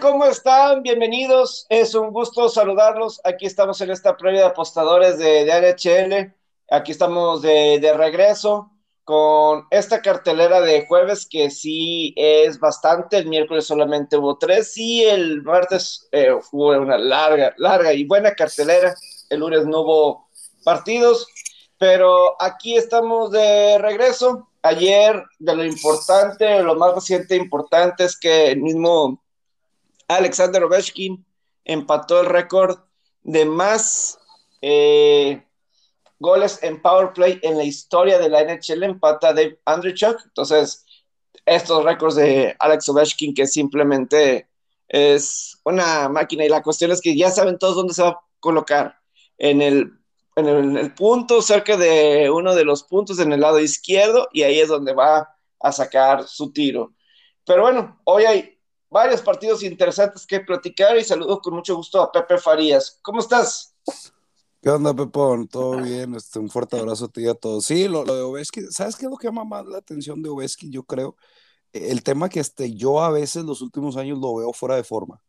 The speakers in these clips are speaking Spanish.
¿Cómo están? Bienvenidos. Es un gusto saludarlos. Aquí estamos en esta previa de apostadores de, de NHL. Aquí estamos de, regreso con esta cartelera de jueves que sí es bastante. El miércoles solamente hubo tres y el martes eh, fue una larga, larga y buena cartelera. El lunes no hubo partidos, pero aquí estamos de regreso. Ayer, de lo importante, lo más reciente importante es que el mismo Alexander Ovechkin empató el récord de más eh, goles en power play en la historia de la NHL, empata de Andrew Chuck. Entonces, estos récords de Alex Ovechkin, que simplemente es una máquina, y la cuestión es que ya saben todos dónde se va a colocar. En el, en el punto, cerca de uno de los puntos en el lado izquierdo, y ahí es donde va a sacar su tiro. Pero bueno, hoy hay varios partidos interesantes que platicar y saludo con mucho gusto a Pepe Farías. ¿Cómo estás? ¿Qué onda, Pepón? ¿Todo bien? Este, un fuerte abrazo a ti y a todos. Sí, lo, de Oveski, ¿sabes qué es lo que llama más la atención de Oveski? Yo creo, el tema que este, yo a veces los últimos años lo veo fuera de forma.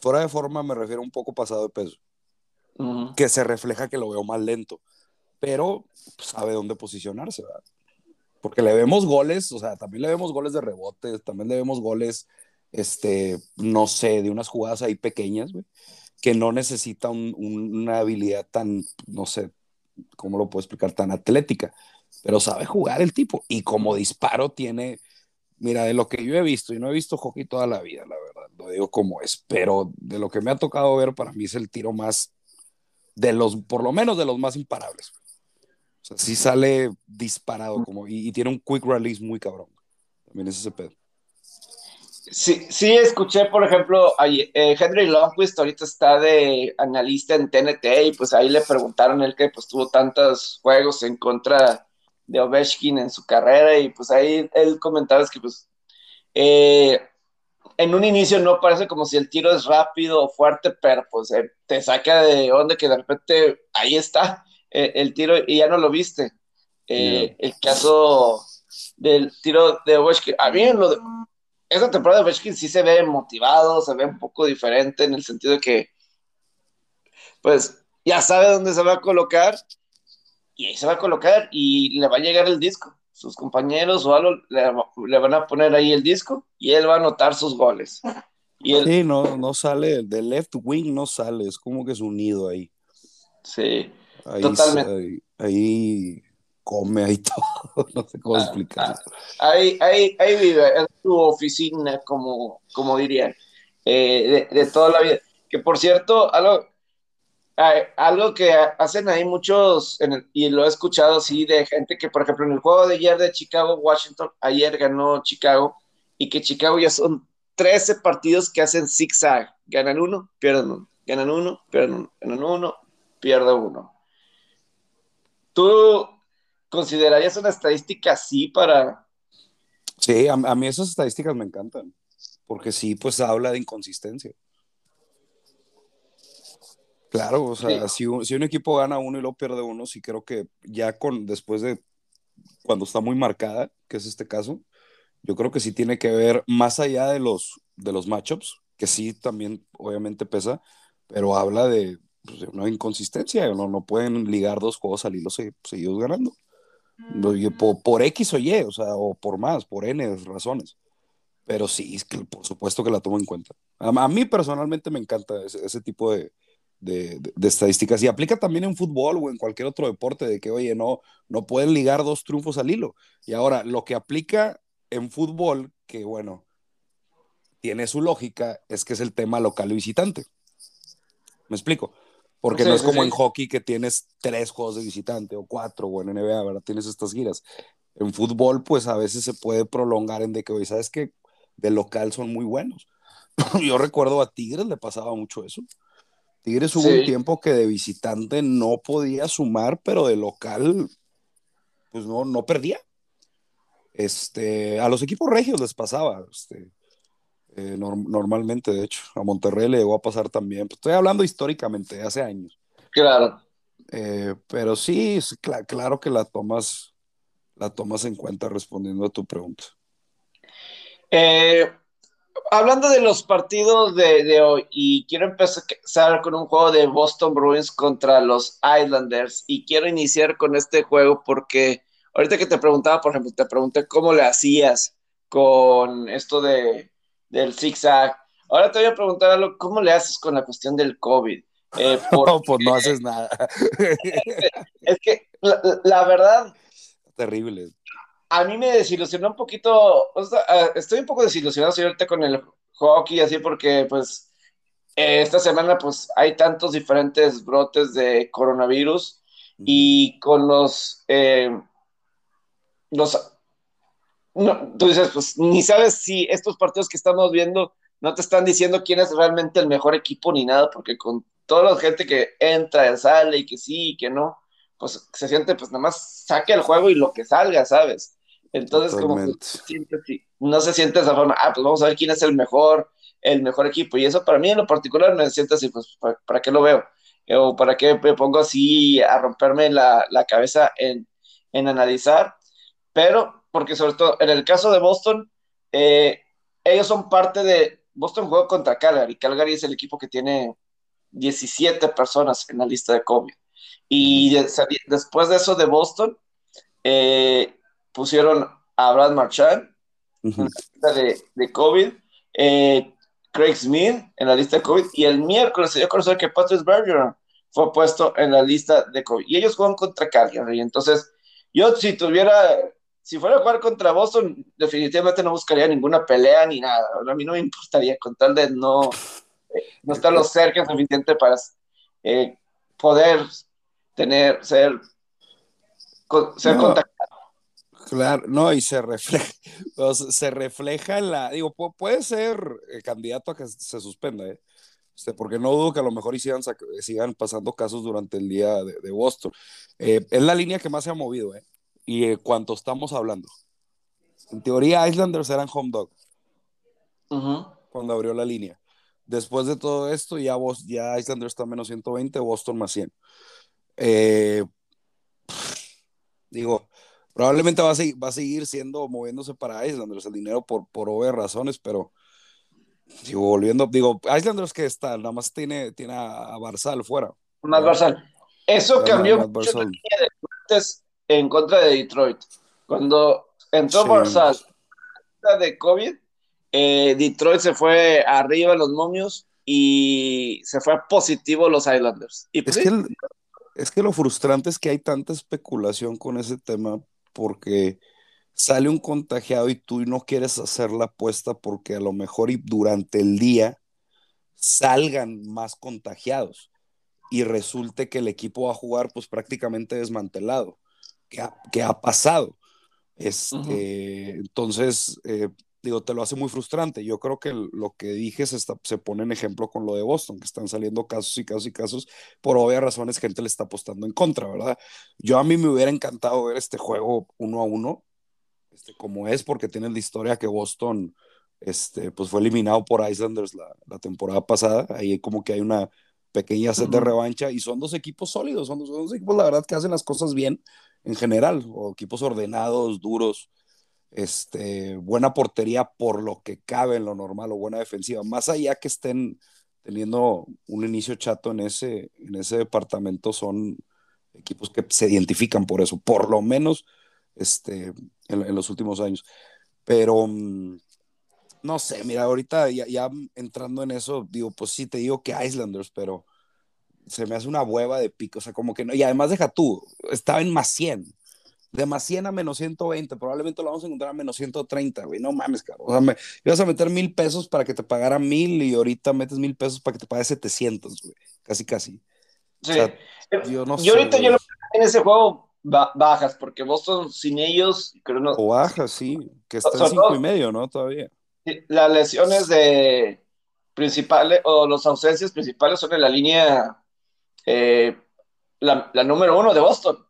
Fuera de forma me refiero un poco pasado de peso, que se refleja que lo veo más lento, pero pues, sabe dónde posicionarse, ¿verdad? Porque le vemos goles, o sea, también le vemos goles de rebotes, también le vemos goles este, no sé, de unas jugadas ahí pequeñas, que no necesita una habilidad tan, no sé, ¿cómo lo puedo explicar? Tan atlética, pero sabe jugar el tipo. Y como disparo tiene, mira, de lo que yo he visto, y no he visto hockey toda la vida, la verdad, lo digo como es, pero de lo que me ha tocado ver, para mí es el tiro más, de los, por lo menos de los más imparables. O sea, sí sale disparado como, y, tiene un quick release muy cabrón. También es ese pedo. Sí, sí, escuché, por ejemplo, eh, Henry Longquist ahorita está de analista en TNT y pues ahí le preguntaron él que pues tuvo tantos juegos en contra de Ovechkin en su carrera y pues ahí él comentaba es que pues eh, en un inicio no parece como si el tiro es rápido o fuerte, pero pues eh, te saca de onda que de repente ahí está el tiro y ya no lo viste. El caso del tiro de Ovechkin, a mí lo de esta temporada de Ovechkin sí se ve motivado, se ve un poco diferente en el sentido de que, pues, ya sabe dónde se va a colocar y ahí se va a colocar y le va a llegar el disco. Sus compañeros o algo le, van a poner ahí el disco y él va a anotar sus goles. Y Sí, no, no sale, del left wing no sale, es como que es unido ahí. Sí, totalmente. ahí come ahí todo, no sé cómo ah, explicarlo. Ah, ahí, ahí, ahí vive, es su oficina, como, como dirían, eh, de, toda la vida. Que por cierto, algo, algo que hacen ahí muchos, y lo he escuchado así de gente que, por ejemplo, en el juego de ayer de Chicago-Washington, ayer ganó Chicago, y que Chicago ya son 13 partidos que hacen zigzag. Ganan uno, pierden uno, ganan uno, pierden uno, ganan uno, pierden uno. Tú ¿Considerarías una estadística así para...? Sí, a, mí esas estadísticas me encantan, porque sí, pues habla de inconsistencia. Claro, o sea, si, un, si, un, equipo gana uno y lo pierde uno, sí creo que ya con, después de, cuando está muy marcada, que es este caso, yo creo que sí tiene que ver más allá de los, de los matchups, que sí también obviamente pesa, pero habla de, pues, una inconsistencia, no, no pueden ligar dos juegos al hilo seguidos ganando. Por, por, X o Y, o sea, o por más, por N razones. Pero sí, es que por supuesto que la tomo en cuenta. A, mí personalmente me encanta ese, tipo de, de, estadísticas. Y aplica también en fútbol o en cualquier otro deporte, de que, oye, no, no pueden ligar dos triunfos al hilo. Y ahora, lo que aplica en fútbol, que bueno, tiene su lógica, es que es el tema local y visitante. ¿Me explico? Porque no es como en hockey que tienes tres juegos de visitante o cuatro, o en NBA, ¿verdad? Tienes estas giras. En fútbol, pues a veces se puede prolongar en de que, ¿sabes que De local son muy buenos. Yo recuerdo a Tigres le pasaba mucho eso. Tigres hubo un tiempo que de visitante no podía sumar, pero de local, pues no, no perdía. Este, a los equipos regios les pasaba. Este, eh, normalmente, de hecho. A Monterrey le llegó a pasar también. Pues, estoy hablando históricamente, hace años. Claro. Eh, pero sí, claro que la tomas, la tomas en cuenta respondiendo a tu pregunta. Eh, hablando de los partidos de, hoy, y quiero empezar con un juego de Boston Bruins contra los Islanders, y quiero iniciar con este juego porque ahorita que te preguntaba, por ejemplo, te pregunté cómo le hacías con esto de, del zigzag. Ahora te voy a preguntar algo, ¿cómo le haces con la cuestión del COVID? Eh, no, pues no haces nada. es que la, verdad... Terrible. A mí me desilusionó un poquito, ah, estoy un poco desilusionado ahorita con el hockey, así porque pues eh, esta semana pues hay tantos diferentes brotes de coronavirus y con los... Eh, los tú dices, pues ni sabes si estos partidos que estamos viendo no te están diciendo quién es realmente el mejor equipo ni nada, porque con toda la gente que entra, y sale y que sí y que no, pues se siente, pues nada más saque el juego y lo que salga, ¿sabes? Entonces, como no se siente de esa forma, ah, pues vamos a ver quién es el mejor, el mejor equipo. Y eso para mí en lo particular me siente así, pues, ¿para, qué lo veo? ¿O para qué me pongo así a romperme la, la cabeza en, en analizar? Pero, porque sobre todo en el caso de Boston, eh, ellos son parte de, Boston juega contra Calgary, Calgary es el equipo que tiene 17 personas en la lista de COVID. Y después de eso de Boston, eh, pusieron a Brad Marchand en la lista de, COVID, eh, Craig Smith en la lista de COVID, y el miércoles se dio a conocer que Patrick Bergeron fue puesto en la lista de COVID. Y ellos juegan contra Calgary. Entonces, yo si tuviera si fuera a jugar contra Boston, definitivamente no buscaría ninguna pelea ni nada. A mí no me importaría con tal de no, eh, no estar lo cerca suficiente para eh, poder tener, ser, ser contactado. Claro, no, y se refleja, se refleja en la, digo, puede ser eh, candidato a que se suspenda, ¿eh? Este, porque no dudo que a lo mejor sigan, sigan pasando casos durante el día de, Boston. es la línea que más se ha movido, ¿eh? Y cuánto estamos hablando. En teoría, Islanders eran home dog cuando abrió la línea. Después de todo esto, ya, vos, ya Islanders está menos 120, Boston más 100. Eh, digo, probablemente va a, seguir, va a seguir siendo, moviéndose para Islanders el dinero por, por obvias razones, pero digo, volviendo, digo, Islanders que está, nada más tiene, tiene a, Barzal fuera. Más Barzal. Eso cambió mucho la línea de en contra de Detroit. Cuando entró Barzal de COVID, eh, Detroit se fue arriba los momios y se fue a positivo los Islanders. Y pues es, que es que lo frustrante es que hay tanta especulación con ese tema porque sale un contagiado y tú no quieres hacer la apuesta porque a lo mejor y durante el día salgan más contagiados y resulte que el equipo va a jugar pues prácticamente desmantelado que ha, pasado. Este, Entonces, eh, digo, te lo hace muy frustrante. Yo creo que lo que dije se, se pone en ejemplo con lo de Boston, que están saliendo casos y casos y casos. Por obvias razones, gente le está apostando en contra, ¿verdad? Yo a mí me hubiera encantado ver este juego uno a uno, este, como es, porque tiene la historia que Boston este, pues fue eliminado por Islanders la, la temporada pasada. Ahí como que hay una pequeña sed de revancha y son dos equipos sólidos, son dos, equipos, la verdad, que hacen las cosas bien en general, o equipos ordenados, duros, este, buena portería por lo que cabe en lo normal o buena defensiva, más allá que estén teniendo un inicio chato en ese, en ese departamento, son equipos que se identifican por eso, por lo menos este, en, los últimos años. Pero mm, no sé, mira, ahorita ya, entrando en eso, digo, pues sí te digo que Islanders, pero se me hace una hueva de pico, o sea, como que no, y además deja tú, estaba en más 100, de más 100 a menos 120, probablemente lo vamos a encontrar a menos 130, güey, no mames, caro, o sea, me, ibas a meter mil pesos para que te pagara mil y ahorita metes mil pesos para que te pague 700, güey, casi, casi. Sí. yo no yo ahorita yo en ese juego bajas, porque Boston sin ellos, creo no. O bajas, sí, que está en cinco y medio, ¿no? Todavía las lesiones de principales o las ausencias principales son en la línea eh, la, número uno de Boston.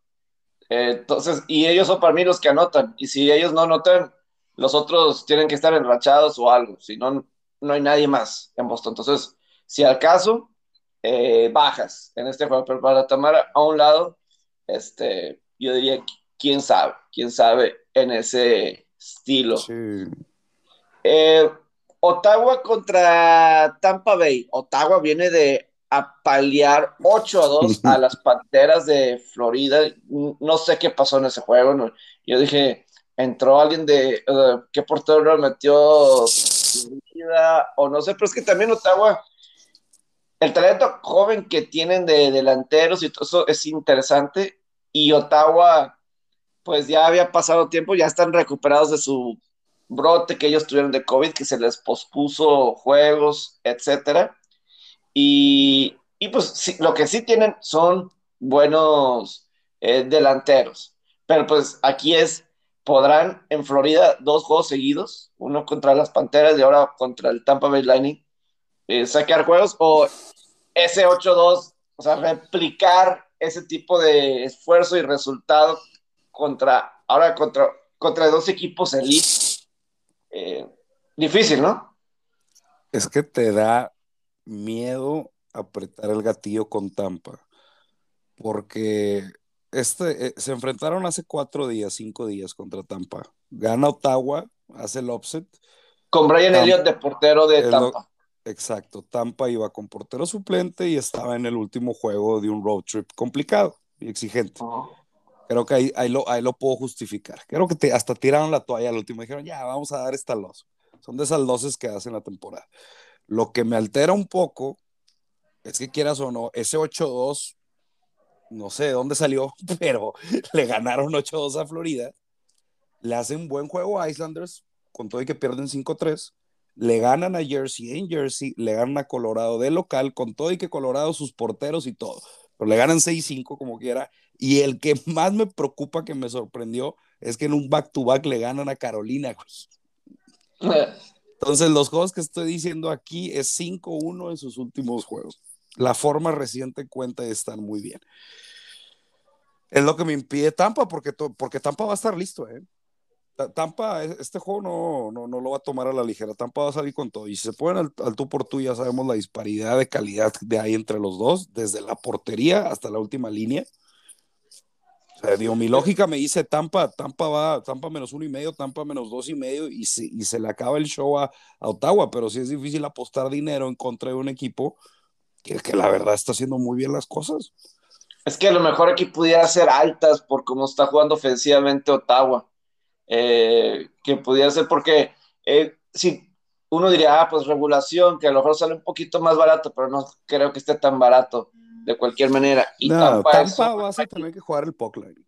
Eh, entonces, y ellos son para mí los que anotan. Y si ellos no anotan, los otros tienen que estar enrachados o algo. Si no, no hay nadie más en Boston. Entonces, si al caso, eh, bajas en este juego. Pero para tomar a un lado, este, yo diría, quién sabe, quién sabe en ese estilo. Sí. Eh, Ottawa contra Tampa Bay. Ottawa viene de apalear 8 a 2 a las Panteras de Florida. No sé qué pasó en ese juego. Yo dije, entró alguien de uh, qué portero metió o no sé, pero es que también Ottawa, el talento joven que tienen de delanteros y todo eso es interesante. Y Ottawa, pues ya había pasado tiempo, ya están recuperados de su brote que ellos tuvieron de COVID, que se les pospuso juegos, etcétera. Y, pues lo que sí tienen son buenos eh, delanteros. Pero pues aquí es, podrán en Florida dos juegos seguidos, uno contra las Panteras y ahora contra el Tampa Bay Lightning, eh, sacar juegos o ese 8-2, o sea, replicar ese tipo de esfuerzo y resultado contra, ahora contra, contra dos equipos elite. Eh, difícil, ¿no? Es que te da miedo apretar el gatillo con Tampa, porque este, eh, se enfrentaron hace cuatro días, cinco días contra Tampa. Gana Ottawa, hace el offset. Con Brian Elliott de portero de Tampa. exacto, Tampa iba con portero suplente y estaba en el último juego de un road trip complicado y exigente. Creo que ahí, ahí, lo, ahí lo puedo justificar. Creo que hasta tiraron la toalla al último y dijeron, ya, vamos a dar esta los. Son de esas loses que hacen la temporada. Lo que me altera un poco es que quieras o no, ese 8-2, no sé de dónde salió, pero le ganaron 8-2 a Florida. Le hacen buen juego a Islanders, con todo y que pierden 5-3. Le ganan a Jersey en Jersey, le ganan a Colorado de local, con todo y que Colorado sus porteros y todo. Pero le ganan 6-5 como quiera. Y el que más me preocupa, que me sorprendió, es que en un back-to-back le ganan a Carolina, Entonces, los juegos que estoy diciendo aquí es 5-1 en sus últimos juegos. La forma reciente cuenta y están muy bien. Es lo que me impide Tampa, porque, porque Tampa va a estar listo. ¿eh? Tampa, e, este juego no, no, no, lo va a tomar a la ligera. Tampa va a salir con todo. Y si se ponen al, al tú por tú, ya sabemos la disparidad de calidad de ahí entre los dos, desde la portería hasta la última línea mi lógica me dice Tampa, Tampa va, Tampa menos uno y medio, Tampa menos dos y medio, y se, y se le acaba el show a, Ottawa, pero sí es difícil apostar dinero en contra de un equipo que, que, la verdad está haciendo muy bien las cosas. Es que a lo mejor aquí pudiera ser altas por cómo está jugando ofensivamente Ottawa. Eh, que pudiera ser porque eh, si uno diría, ah, pues regulación, que a lo mejor sale un poquito más barato, pero no creo que esté tan barato de cualquier manera. Y no, Tampa, vas a tener que jugar el Pockline.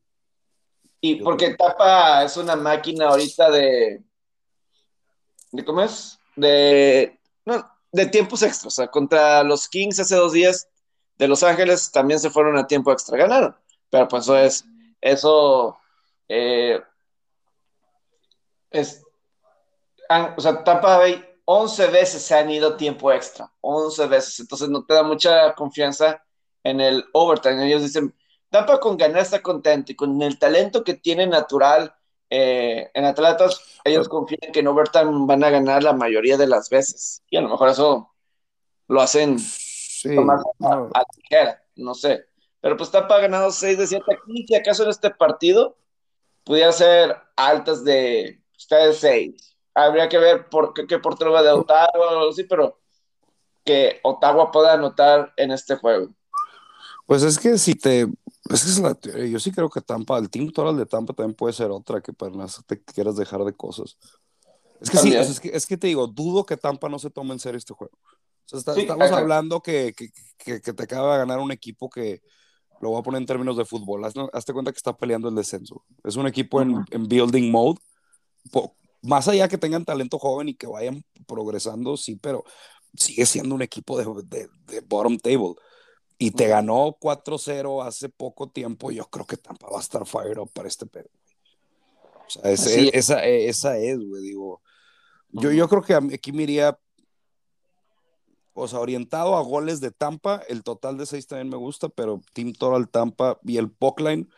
Y porque Tapa es una máquina ahorita de. ¿De cómo es? De. No, de tiempos extras. O sea, contra los Kings hace dos días de Los Ángeles también se fueron a tiempo extra. Ganaron. Pero pues eso es. Eso. Eh, es. O sea, Tampa Bay 11 veces se han ido tiempo extra. 11 veces. Entonces no te da mucha confianza en el overtime. Ellos dicen, Tampa con ganar está contento y con el talento que tiene natural eh, en Atletas, ellos confían que en overtime van a ganar la mayoría de las veces. Y a lo mejor eso lo hacen más a, ligera, no sé. Pero pues Tampa ha ganado 6 de 7 aquí, si acaso en este partido pudiera ser altas de ustedes 6. Habría que ver por qué, qué portero va de Ottawa o algo así, pero que Ottawa pueda anotar en este juego. Pues es que si te. Es que Yo sí creo que Tampa, el team total de Tampa también puede ser otra que para te quieras dejar de cosas. Es que sí, es que, es que, te digo, dudo que Tampa no se tome en serio este juego. estamos hablando que, que, que, te acaba de ganar un equipo que lo voy a poner en términos de fútbol. Hazte, cuenta que está peleando el descenso. Es un equipo en, en building mode. más allá que tengan talento joven y que vayan progresando, sí, pero sigue siendo un equipo de, de, de bottom table y te ganó 4-0 hace poco tiempo, yo creo que Tampa va a estar fire up para este pedo. O sea, esa, esa es, güey, digo. Yo, yo creo que aquí me iría, o sea, orientado a goles de Tampa, el total de 6 también me gusta, pero Team Total Tampa y el Pockline,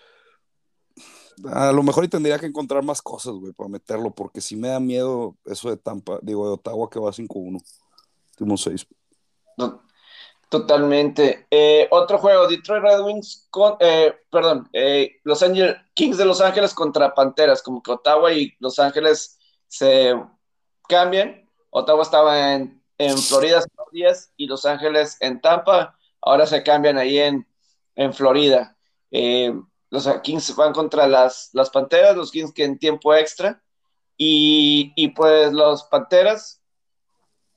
a lo mejor y tendría que encontrar más cosas, güey, para meterlo, porque si me da miedo eso de Tampa, digo, de Ottawa que va 5-1, últimos 6. No, Totalmente. Eh, otro juego, Detroit Red Wings con, eh, perdón, eh, Los Ángeles, Kings de Los Ángeles contra Panteras, como que Ottawa y Los Ángeles se cambian. Ottawa estaba en, en Florida días y Los Ángeles en Tampa. Ahora se cambian ahí en, en Florida. Eh, los Kings van contra las, las Panteras, los Kings que en tiempo extra. Y, y pues los Panteras,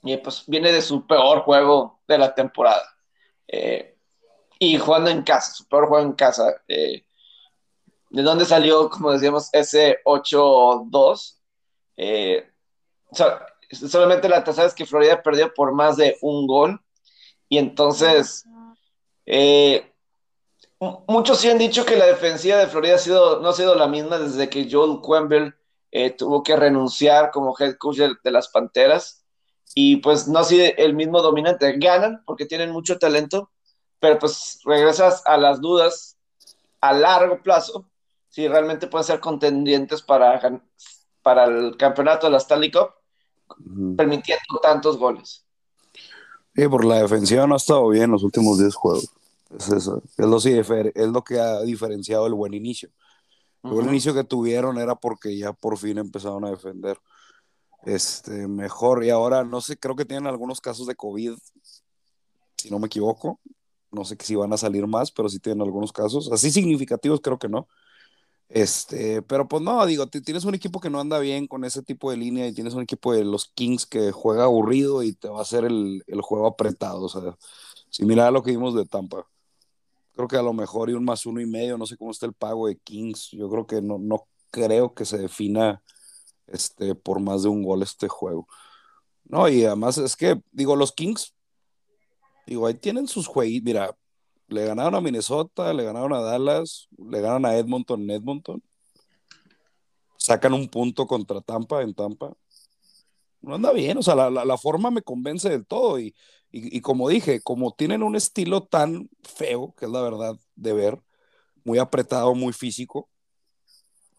y pues viene de su peor juego de la temporada. Eh, y jugando en casa, su peor juego en casa. Eh, ¿De dónde salió, como decíamos, ese 8-2? Eh, solamente la tasa es que Florida perdió por más de un gol. Y entonces, muchos sí han dicho que la defensiva de Florida ha sido, no ha sido la misma desde que Joel Quenville tuvo que renunciar como head coach de, las Panteras. Y pues no ha sido el mismo dominante. Ganan porque tienen mucho talento, pero pues regresas a las dudas a largo plazo si realmente pueden ser contendientes para, para el campeonato de la Stanley Cup, permitiendo tantos goles. Sí, por la defensiva no ha estado bien los últimos 10 juegos. Es eso. Es lo, es lo que ha diferenciado el buen inicio. El buen inicio que tuvieron era porque ya por fin empezaron a defender este, mejor. Y ahora, no sé, creo que tienen algunos casos de COVID, si no me equivoco. No sé si van a salir más, pero sí tienen algunos casos. Así significativos, creo que no. Este, pero pues no, digo, tienes un equipo que no anda bien con ese tipo de línea y tienes un equipo de los Kings que juega aburrido y te va a hacer el, juego apretado. O sea, si mira lo que vimos de Tampa, creo que a lo mejor y un más uno y medio, no sé cómo está el pago de Kings. Yo creo que no, no creo que se defina este, por más de un gol este juego. No, y además es que, digo, los Kings, digo, ahí tienen sus jueguitos. Mira, le ganaron a Minnesota, le ganaron a Dallas, le ganaron a Edmonton en Edmonton. Sacan un punto contra Tampa en Tampa. No anda bien, o sea, la, forma me convence del todo. Y, y, como dije, como tienen un estilo tan feo, que es la verdad de ver, muy apretado, muy físico,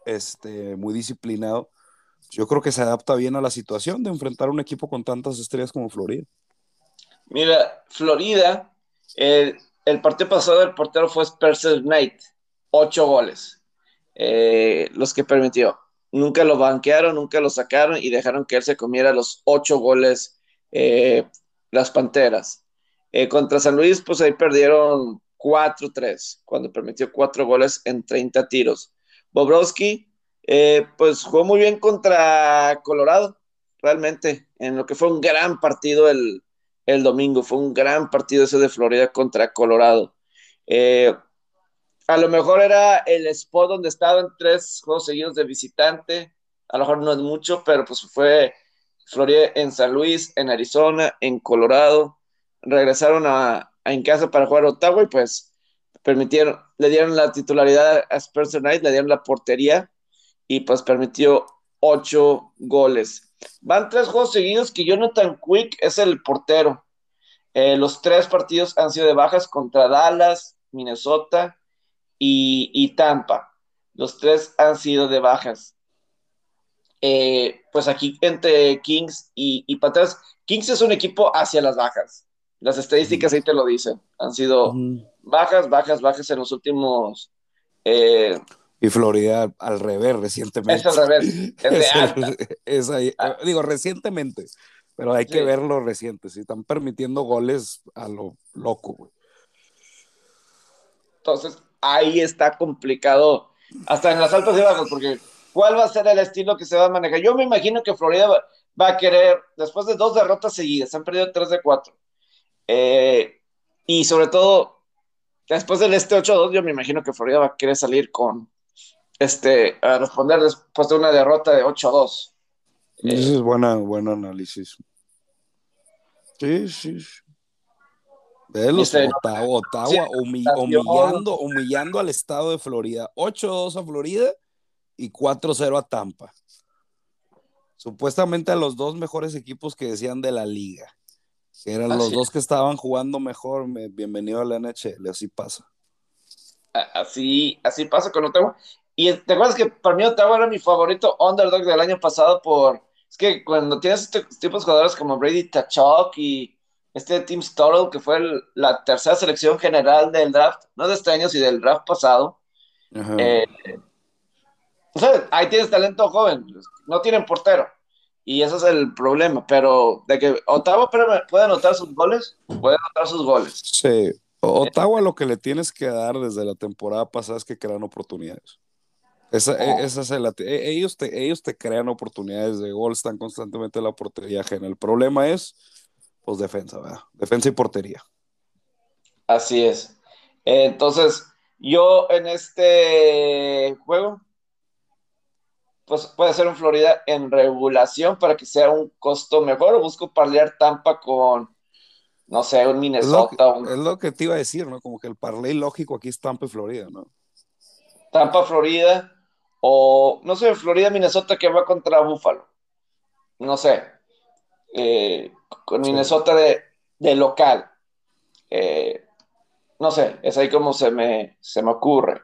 este, muy disciplinado, yo creo que se adapta bien a la situación de enfrentar un equipo con tantas estrellas como Florida. Mira, Florida, el partido pasado el portero fue Spencer Knight, ocho goles, eh, los que permitió. Nunca lo banquearon, nunca lo sacaron y dejaron que él se comiera los ocho goles eh, las Panteras. Eh, contra San Luis, pues ahí perdieron 4-3, cuando permitió cuatro goles en 30 tiros. Bobrovsky, pues jugó muy bien contra Colorado, realmente, en lo que fue un gran partido el, el domingo. Fue un gran partido ese de Florida contra Colorado. Eh, a lo mejor era el spot donde estaban tres juegos seguidos de visitante. A lo mejor no es mucho, pero pues fue Florida en San Luis, en Arizona, en Colorado. Regresaron a, en casa para jugar Ottawa y pues permitieron, le dieron la titularidad a Spencer Knight, le dieron la portería y pues permitió ocho goles. Van tres juegos seguidos que Jonathan Quick es el portero. Eh, los tres partidos han sido de bajas contra Dallas, Minnesota y, Tampa. Los tres han sido de bajas. Eh, pues aquí entre Kings y, y Kings es un equipo hacia las bajas. Las estadísticas ahí te lo dicen. Han sido bajas, bajas, bajas en los últimos eh, y Florida al revés recientemente. Es al revés, es de ah. Digo, recientemente, pero hay que verlo reciente. Si están permitiendo goles a lo loco, Entonces, ahí está complicado, hasta en las altas y bajas, porque ¿cuál va a ser el estilo que se va a manejar? Yo me imagino que Florida va, a querer, después de dos derrotas seguidas, han perdido tres de cuatro. Eh, y sobre todo, después del este 8-2, yo me imagino que Florida va a querer salir con, este, a responder después de una derrota de 8-2. Ese es buena, buen análisis. Sí, sí. los Ottawa, humillando, humillando al estado de Florida. 8-2 a Florida y 4-0 a Tampa. Supuestamente a los dos mejores equipos que decían de la liga. eran los dos que estaban jugando mejor. Bienvenido a la NHL, así pasa. Así, así pasa con Ottawa. Y te acuerdas que para mí Ottawa era mi favorito underdog del año pasado por... Es que cuando tienes este tipos de jugadores como Brady Tachok y este Team Storrell, que fue la tercera selección general del draft, no de este año, sino del draft pasado. Eh, o sea, ahí tienes talento joven, no tienen portero. Y ese es el problema, pero de que Ottawa puede anotar sus goles, puede anotar sus goles. Sí, Ottawa lo que le tienes que dar desde la temporada pasada es que crean oportunidades. Esa, e, esa es e, ellos, te, ellos te crean oportunidades de gol, están constantemente en la portería ajena. El problema es, pues, defensa, ¿verdad? Defensa y portería. Así es. Entonces, yo en este juego, pues puede ser un Florida en regulación para que sea un costo mejor o busco parlear Tampa con, no sé, un Minnesota. Es lo, que, te iba a decir, ¿no? Como que el parlay lógico aquí es Tampa y Florida, ¿no? Tampa, Florida, o no sé, Florida, Minnesota que va contra Buffalo. No sé. Eh, con Minnesota de, de local. Eh, no sé, es ahí como se me, se me ocurre.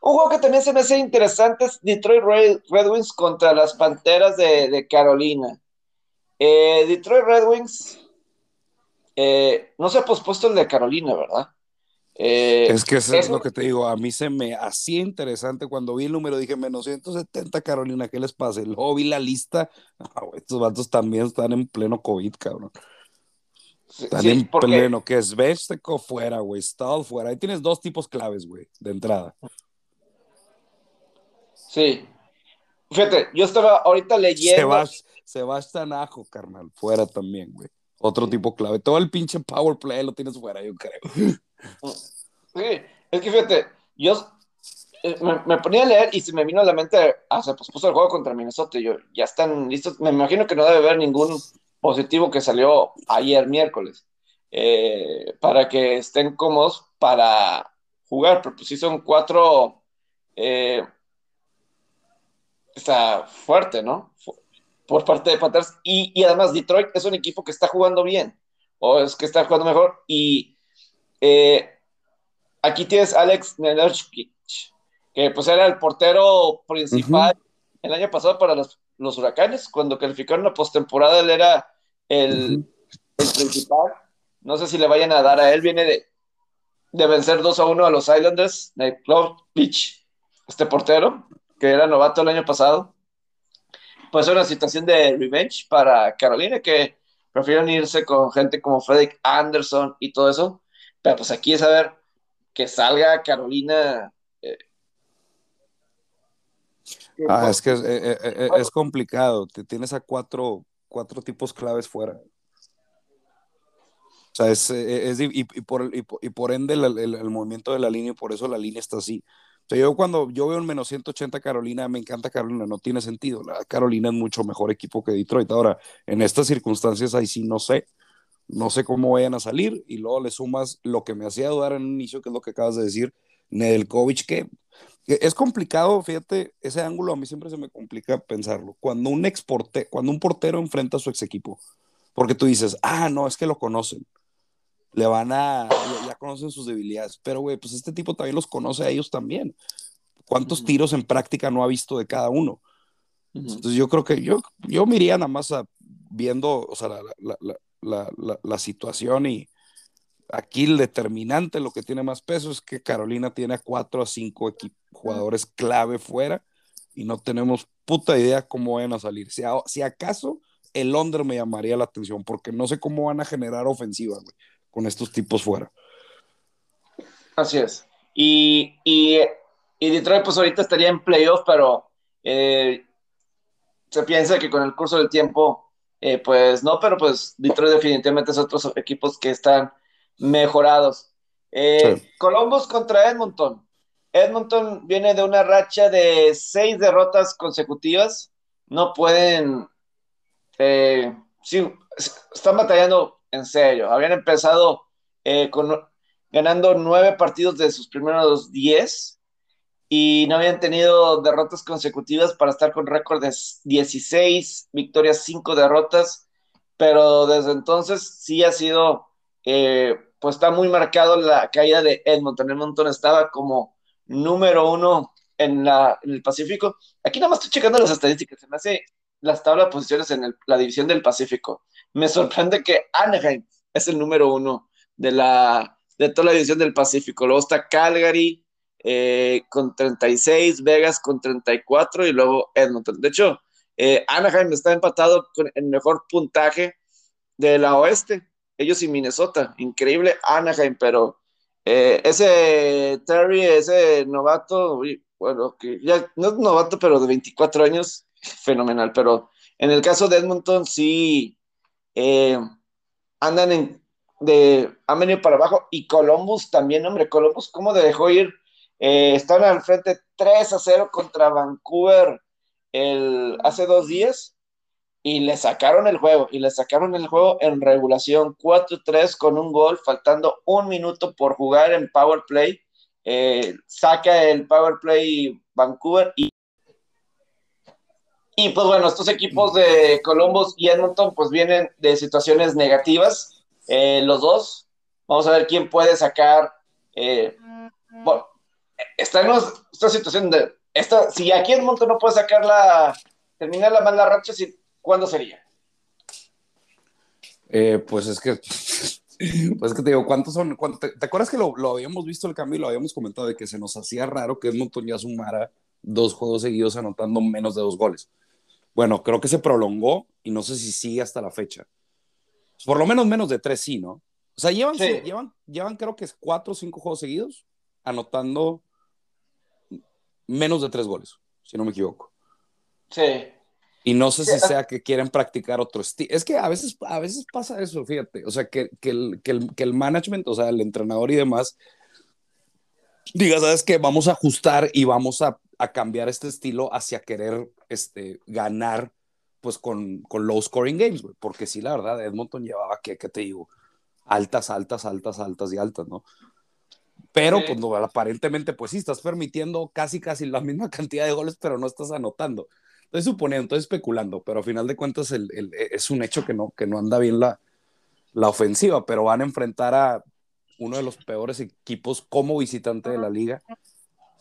Un juego que también se me hace interesante es Detroit Red, Wings contra las Panteras de, Carolina. Eh, Detroit Red Wings eh, no se ha pospuesto el de Carolina, ¿verdad? Eh, es que eso es lo que te digo, a mí se me hacía interesante cuando vi el número, dije menos 170 Carolina, ¿qué les pasa? Luego vi la lista, estos vatos también están en pleno COVID, cabrón. Están en pleno, que es Vesteco fuera, güey, Stahl fuera. Ahí tienes dos tipos claves, güey, de entrada. Sí. Fíjate, yo estaba ahorita leyendo. Sebastián Ajo, carnal, fuera también, güey. Otro tipo clave. Todo el pinche power play lo tienes fuera, yo creo. Sí, es que fíjate, yo eh, me, ponía a leer y se me vino a la mente, ah, se pospuso el juego contra Minnesota. Y yo, ya están listos. Me imagino que no debe haber ningún positivo que salió ayer miércoles, eh, para que estén cómodos para jugar, pero pues sí son cuatro, eh, está fuerte, ¿no? Por parte de Panthers, y, además Detroit es un equipo que está jugando bien, o es que está jugando mejor, y eh, aquí tienes Alex Nenerchkic, que pues era el portero principal el año pasado para los, los huracanes, cuando calificaron la postemporada, él era el, principal. No sé si le vayan a dar a él. Viene de, de vencer 2 a 1 a los Islanders de Club Beach, este portero, que era novato el año pasado. Pues una situación de revenge para Carolina, que prefieren irse con gente como Frederick Anderson y todo eso. Pero pues aquí es a ver que salga Carolina. Eh, ah, es que es, eh, eh, es, complicado. Tienes a cuatro cuatro tipos claves fuera. O sea, es, es y, por, y, por, ende el, el, movimiento de la línea, y por eso la línea está así. O sea, yo cuando yo veo un menos 180 Carolina, me encanta Carolina, no tiene sentido. La Carolina es mucho mejor equipo que Detroit. Ahora, en estas circunstancias, ahí sí no sé. No sé cómo vayan a salir. Y luego le sumas lo que me hacía dudar en un inicio, que es lo que acabas de decir, Nedelkovic, que es complicado, fíjate, ese ángulo a mí siempre se me complica pensarlo. Cuando un exporte, cuando un portero enfrenta a su ex equipo, porque tú dices, ah, no, es que lo conocen, le van a, ya, conocen sus debilidades, pero güey, pues este tipo también los conoce a ellos también. ¿Cuántos tiros en práctica no ha visto de cada uno? Entonces yo creo que yo, yo me iría nada más viendo, o sea, la, la, la, la situación y, aquí el determinante, lo que tiene más peso es que Carolina tiene a cuatro a cinco jugadores clave fuera y no tenemos puta idea cómo van a salir. Si, si acaso el Londres me llamaría la atención porque no sé cómo van a generar ofensiva con estos tipos fuera. Así es. Y, y, y Detroit pues ahorita estaría en playoff, pero eh, se piensa que con el curso del tiempo, eh, pues no, pero pues Detroit definitivamente es otros equipos que están mejorados. Eh, Columbus contra Edmonton. Edmonton viene de una racha de seis derrotas consecutivas. No pueden. Eh, sí, están batallando en serio. Habían empezado eh, con, ganando nueve partidos de sus primeros diez y no habían tenido derrotas consecutivas para estar con récord de 16 victorias, 5 derrotas. Pero desde entonces sí ha sido eh, pues está muy marcado la caída de Edmonton. Edmonton estaba como número uno en, la, el Pacífico. Aquí nada más estoy checando las estadísticas, se me hace las tablas de posiciones en la división del Pacífico. Me sorprende que Anaheim es el número uno de, la, de toda la división del Pacífico. Luego está Calgary eh, con 36, Vegas con 34 y luego Edmonton. De hecho, Eh, Anaheim está empatado con el mejor puntaje de la oeste, ellos y Minnesota. Increíble Anaheim, pero eh, ese Terry, ese novato, bueno, que ya no es novato, pero de 24 años, fenomenal. Pero en el caso de Edmonton, sí eh, andan en, de, han venido para abajo. Y Columbus también, hombre, Columbus, ¿cómo dejó ir? Eh, están al frente 3 a 0 contra Vancouver el, hace dos días y le sacaron el juego, y le sacaron el juego en regulación 4-3 con un gol, faltando un minuto por jugar en Power Play. Eh, saca el Power Play Vancouver y y pues bueno, estos equipos de Columbus y Edmonton pues vienen de situaciones negativas, eh, los dos. Vamos a ver quién puede sacar. Bueno, está en esta situación de. Esta, si aquí Edmonton no puede sacar la. terminar la mala racha, ¿cuándo sería? Eh, pues es que. Pues es que te digo, ¿cuántos son? te, acuerdas que lo, lo, habíamos visto el cambio y lo habíamos comentado de que se nos hacía raro que Edmonton ya sumara dos juegos seguidos anotando menos de dos goles? Bueno, creo que se prolongó y no sé si sigue hasta la fecha. Por lo menos menos de tres, sí, ¿no? O sea, llevan, llevan, llevan creo que es cuatro o cinco juegos seguidos anotando menos de tres goles, si no me equivoco. Sí. Y no sé si sea que quieren practicar otro estilo. Es que a veces, a veces pasa eso, fíjate. O sea, que, que, el, que, el, que el management, o sea, el entrenador y demás, diga, ¿sabes qué? Vamos a ajustar y vamos a a cambiar este estilo hacia querer este, ganar pues con, con low scoring games, porque sí, la verdad, Edmonton llevaba, ¿qué, qué te digo? Altas, altas, altas, altas y altas, ¿no? Pero pues aparentemente pues sí, estás permitiendo casi, casi la misma cantidad de goles, pero no estás anotando. Estoy suponiendo, estoy especulando, pero a final de cuentas el, el, es un hecho que no, que no anda bien la, la ofensiva, pero van a enfrentar a uno de los peores equipos como visitante de la liga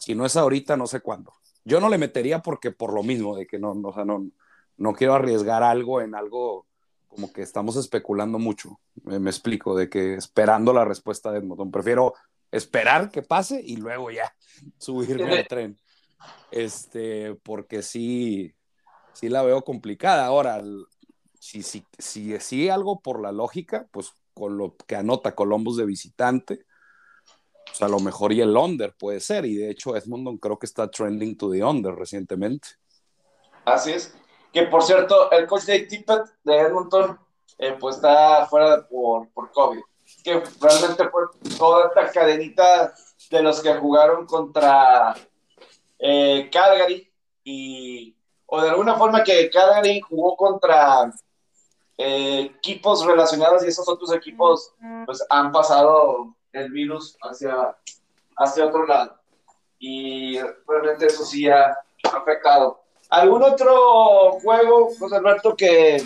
si no es ahorita, no sé cuándo. Yo no le metería porque por lo mismo, de que no, no, o sea, no, no quiero arriesgar algo en algo como que estamos especulando mucho. Me, explico, de que esperando la respuesta de Edmonton. Prefiero esperar que pase y luego ya subirme al tren. Este, porque sí, sí la veo complicada. Ahora, si, si, si, si algo por la lógica, pues con lo que anota Columbus de visitante, sea, a lo mejor y el under puede ser, y de hecho Edmonton creo que está trending to the under recientemente. Así es. Que por cierto, el coach de Tippett de Edmonton, eh, pues está fuera por, por COVID. Que realmente fue toda esta cadenita de los que jugaron contra eh, Calgary y o de alguna forma que Calgary jugó contra eh, equipos relacionados y esos otros equipos pues han pasado el virus hacia, hacia otro lado. Y realmente eso sí ha afectado. ¿Algún otro juego, José Alberto, que...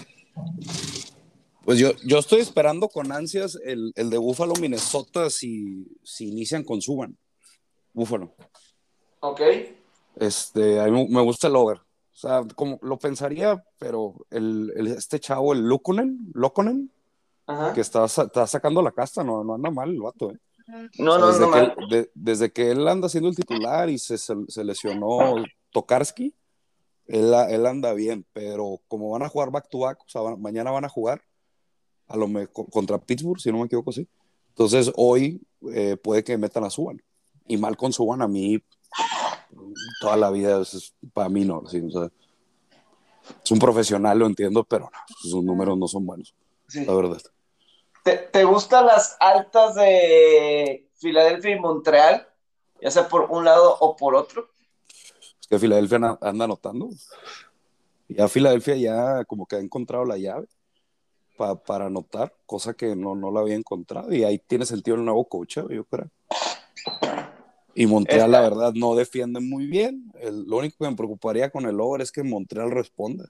Pues yo, yo estoy esperando con ansias el, el de Búfalo, Minnesota, si, si inician con Suban. Búfalo. Ok. Este, a mí me gusta el over. O sea, como lo pensaría, pero el, el este chavo, el Lukonen, Lokonen, que está, está, sacando la casta, no, no anda mal el vato, ¿eh? No, no, desde no. Que él, desde que él anda siendo el titular y se, se lesionó Tokarski, él, él, anda bien, pero como van a jugar back to back, o sea, mañana van a jugar a lo mejor contra Pittsburgh, si no me equivoco, sí. Entonces hoy eh, puede que metan a Suban. Y mal con Suban a mí, toda la vida, es, para mí no. ¿sí? O sea, es un profesional, lo entiendo, pero no, sus números no son buenos, sí. la verdad. ¿Te, gustan las altas de Filadelfia y Montreal? Ya sea por un lado o por otro. Es que Filadelfia anda anotando. Ya Filadelfia ya como que ha encontrado la llave para anotar, cosa que no, no la había encontrado. Y ahí tiene sentido el nuevo coach, yo creo. Y Montreal, la verdad, no defiende muy bien. El, lo único que me preocuparía con el over es que Montreal responda.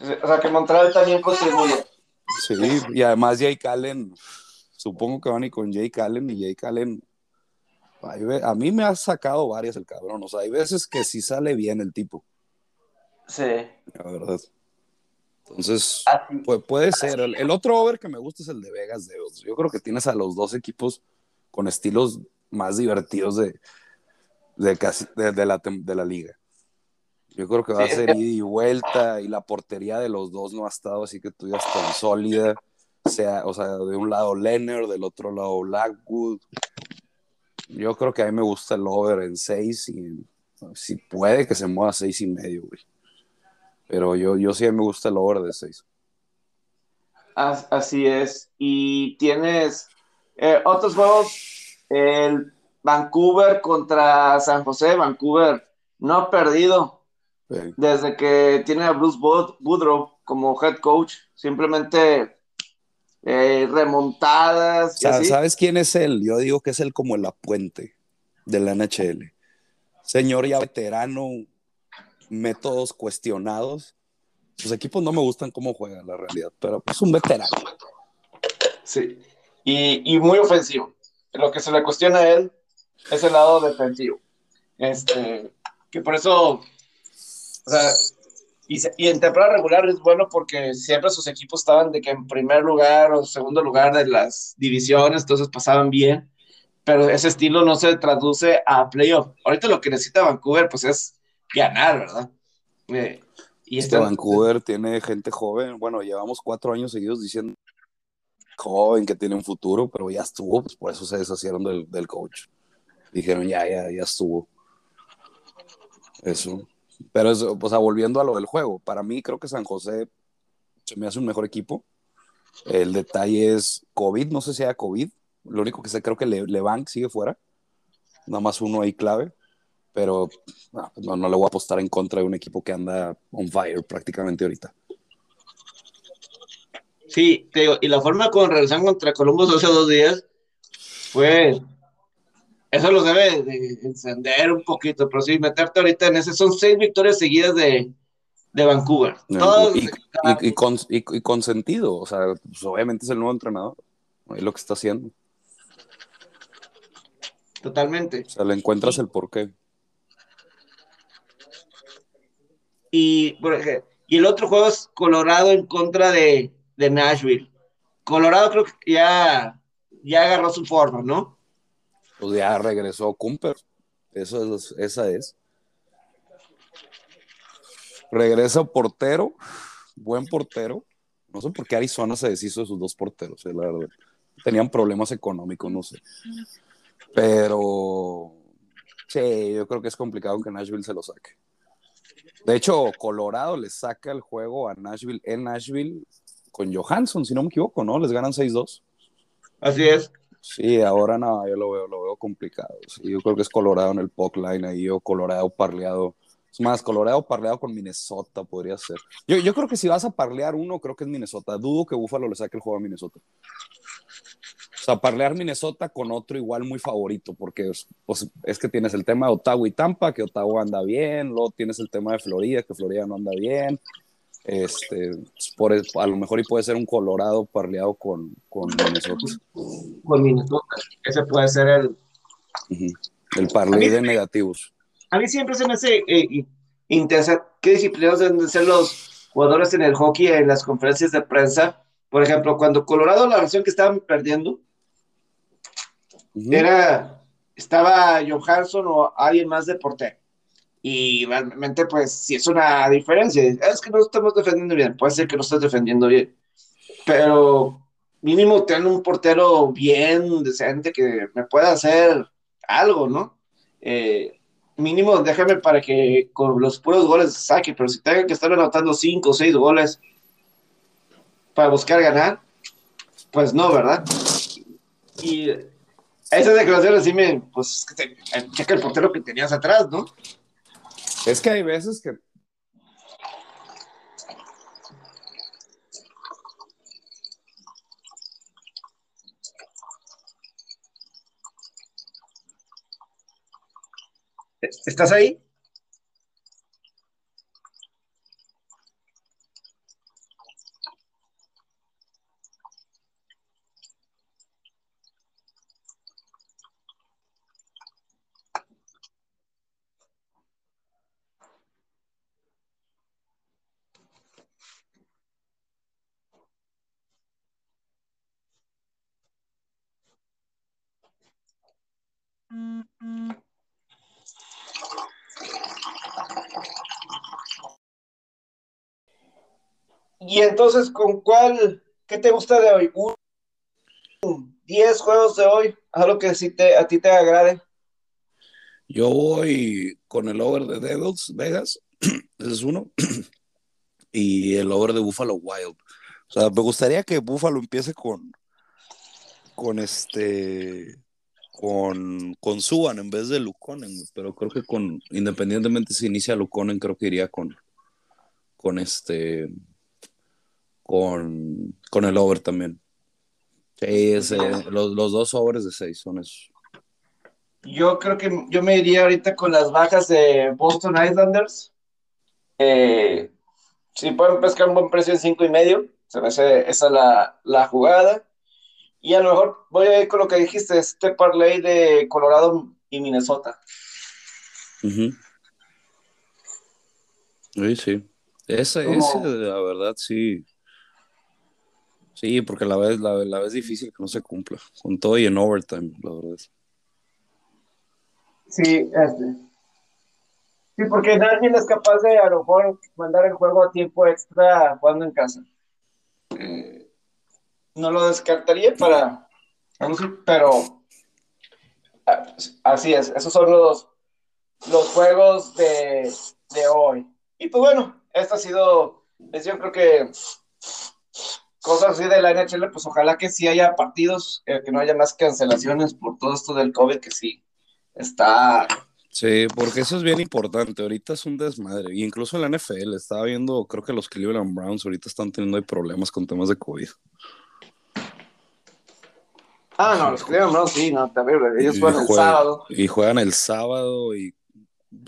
O sea, que Montreal también contribuye. Sí, y además Jake Allen, supongo que van y con Jake Allen y Jake Allen, a mí me ha sacado varias el cabrón, o sea, hay veces que sí sale bien el tipo. Sí. La verdad. Entonces, puede, puede ser. El, el, otro over que me gusta es el de Vegas Devils. Yo creo que tienes a los dos equipos con estilos más divertidos de, de, casi, de, de la, de la liga. Yo creo que va a ser ida y vuelta y la portería de los dos no ha estado así que tú ya tan sólida. Sea, o sea, de un lado Leonard, del otro lado Blackwood. Yo creo que a mí me gusta el over en 6 y si puede que se mueva a 6 y medio, güey. Pero yo, yo sí me gusta el over de 6. Así es. Y tienes eh, otros juegos. El Vancouver contra San José. Vancouver no ha perdido desde que tiene a Bruce Woodrow como head coach. Simplemente eh, remontadas. ¿Sabes quién es él? Yo digo que es él como el puente de la NHL. Señor ya veterano, métodos cuestionados. Sus equipos no me gustan cómo juegan, la realidad, pero es un veterano. Sí, y, muy ofensivo. Lo que se le cuestiona a él es el lado defensivo. Este, que por eso, o sea, y, en temporada regular es bueno porque siempre sus equipos estaban de que en primer lugar o segundo lugar de las divisiones, entonces pasaban bien, pero ese estilo no se traduce a playoff. Ahorita lo que necesita Vancouver pues es ganar, ¿verdad? Eh, y este Vancouver tiene gente joven, bueno, llevamos cuatro años seguidos diciendo joven que tiene un futuro, pero ya estuvo, pues por eso se deshacieron del, del coach. Dijeron, ya, ya, ya estuvo. Eso. Pero, es, o sea, volviendo a lo del juego, para mí creo que San José se me hace un mejor equipo. El detalle es COVID, no sé si sea COVID. Lo único que sé, creo que Le Levanc sigue fuera. Nada más uno ahí clave. Pero no, no le voy a apostar en contra de un equipo que anda on fire prácticamente ahorita. Sí, te digo, y la forma como regresaron contra Columbus hace dos días fue eso los debe de encender un poquito, pero sí, meterte ahorita en ese. Son seis victorias seguidas de, de Vancouver. y, con, sentido, o sea, pues, obviamente es el nuevo entrenador, es lo que está haciendo. Totalmente. O sea, le encuentras el porqué. Y, y el otro juego es Colorado en contra de, de Nashville. Colorado creo que ya, ya agarró su forma, ¿no? pues ya regresó Cumper. Eso es, esa es. Regresa portero, buen portero. No sé por qué Arizona se deshizo de sus dos porteros, eh, la verdad. Tenían problemas económicos, no sé. Pero sí, yo creo que es complicado que Nashville se lo saque. De hecho, Colorado le saca el juego a Nashville en Nashville con Johansson, si no me equivoco, ¿no? Les ganan 6-2. Así es. Sí, ahora no, yo lo veo, lo veo complicado. yo creo que es Colorado en el puck line ahí o Colorado parleado. Es más, Colorado parleado con Minnesota podría ser. Yo, yo creo que si vas a parlear uno, creo que es Minnesota. Dudo que Buffalo le saque el juego a Minnesota. Sea, parlear Minnesota con otro igual muy favorito, porque pues, es que tienes el tema de Ottawa y Tampa, que Ottawa anda bien, luego tienes el tema de Florida, que Florida no anda bien, este, por, a lo mejor y puede ser un Colorado parleado con, con Minnesota. Con Minnesota, ese puede ser el... El parley de negativos. A mí siempre se me hace eh, interesante qué disciplinas deben ser los jugadores en el hockey en las conferencias de prensa. Por ejemplo, cuando Colorado, la relación que estaban perdiendo, era, estaba Johansson o alguien más de portero y realmente, pues, si es una diferencia. Es que no estamos defendiendo bien. Puede ser que no estés defendiendo bien. Pero mínimo tener un portero bien decente que me pueda hacer algo, ¿no? Eh, mínimo déjame para que con los puros goles saque, pero si tengan que estar anotando cinco o seis goles para buscar ganar, pues no, ¿verdad? Y esas declaraciones sí me, pues, checa el portero que tenías atrás, ¿no? Es que hay veces que ¿Estás ahí? Entonces, ¿con cuál, qué te gusta de hoy? ¿Un 10 juegos de hoy? Algo que sí te, a ti te agrade. Yo voy con el over de Devils, Vegas, ese es uno, y el over de Buffalo Wild. O sea, me gustaría que Buffalo empiece con, con este, con, con Suban en vez de Luconen, pero creo que con, independientemente si inicia Luconen, creo que iría con, con este, con, con el over también. Sí, los, los, dos overs de seis son esos. Yo creo que yo me iría ahorita con las bajas de Boston Islanders. Eh, si pueden pescar un buen precio en cinco y medio, se me hace esa la, la jugada. Y a lo mejor voy a ir con lo que dijiste, este parlay de Colorado y Minnesota. Sí, sí. Ese, la verdad, sí. Sí, porque la vez, la, la vez difícil que no se cumpla. Con todo y en overtime, la verdad. Sí, este. Sí, porque nadie es capaz de a lo mejor mandar el juego a tiempo extra jugando en casa. Eh, no lo descartaría para. Pero. Así es, esos son los, los juegos de, de hoy. Y pues bueno, esto ha sido. Yo creo que cosas así de la NHL, pues ojalá que sí haya partidos, eh, que no haya más cancelaciones por todo esto del COVID, que sí está. Sí, porque eso es bien importante. Ahorita es un desmadre. Y incluso en la NFL estaba viendo, creo que los Cleveland Browns ahorita están teniendo problemas con temas de COVID. Ah, no, los Cleveland Browns sí, no, terrible. Ellos juegan, el sábado. Y juegan el sábado y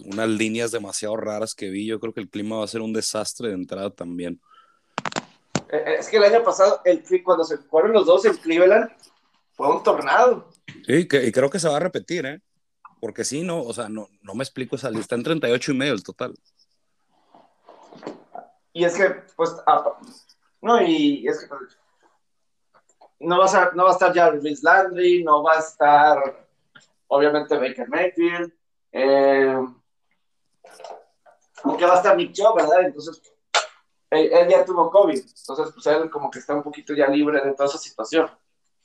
unas líneas demasiado raras que vi. Yo creo que el clima va a ser un desastre de entrada también. Eh, eh, es que el año pasado, el, cuando se fueron los dos en Cleveland, fue un tornado. Sí, que, y creo que se va a repetir, ¿eh? Porque sí, no, o sea, no, no me explico esa lista. En 38 y medio el total. Y es que, pues, no, y es que pues, no, va a estar, no va a estar ya Luis Landry, no va a estar, obviamente, Baker Mayfield, eh, aunque va a estar Nick Chubb, ¿verdad? Entonces, él, ya tuvo COVID, entonces pues él como que está un poquito ya libre de toda esa situación.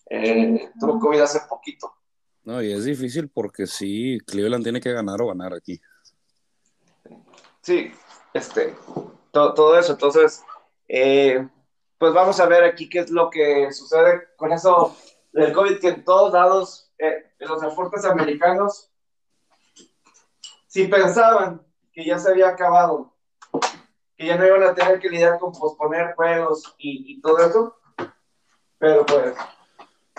Eh, tuvo COVID hace poquito. No, y es difícil porque sí, Cleveland tiene que ganar o ganar aquí. Sí, este, todo, eso, entonces, eh, pues vamos a ver aquí qué es lo que sucede con eso del COVID, que en todos lados, eh, en los deportes americanos, si pensaban que ya se había acabado que ya no iban a tener que lidiar con posponer juegos y, todo eso. Pero pues.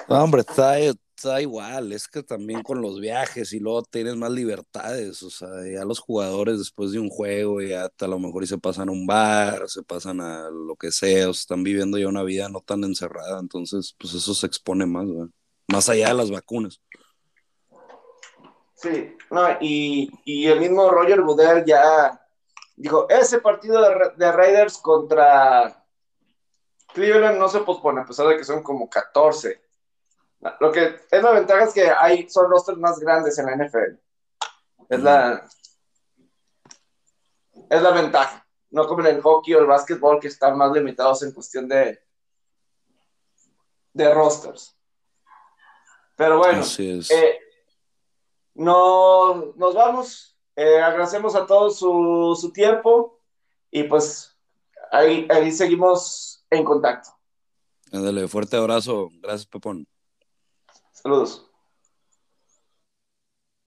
No, hombre, está, está, igual. Es que también con los viajes y luego tienes más libertades. O sea, ya los jugadores después de un juego ya a lo mejor y se pasan a un bar, se pasan a lo que sea, o están viviendo ya una vida no tan encerrada. Entonces, pues eso se expone más, Más allá de las vacunas. Sí, no, y, y el mismo Roger Goodell ya Dijo, ese partido de, Raiders contra Cleveland no se pospone, a pesar de que son como 14. Lo que es la ventaja es que hay, son rosters más grandes en la NFL. Es la, es la ventaja. No como en el hockey o el básquetbol, que están más limitados en cuestión de, de rosters. Pero bueno, eh, no, nos vamos. Eh, agradecemos a todos su, tiempo y pues ahí, ahí seguimos en contacto. Ándale, fuerte abrazo. Gracias, Pepón. Saludos.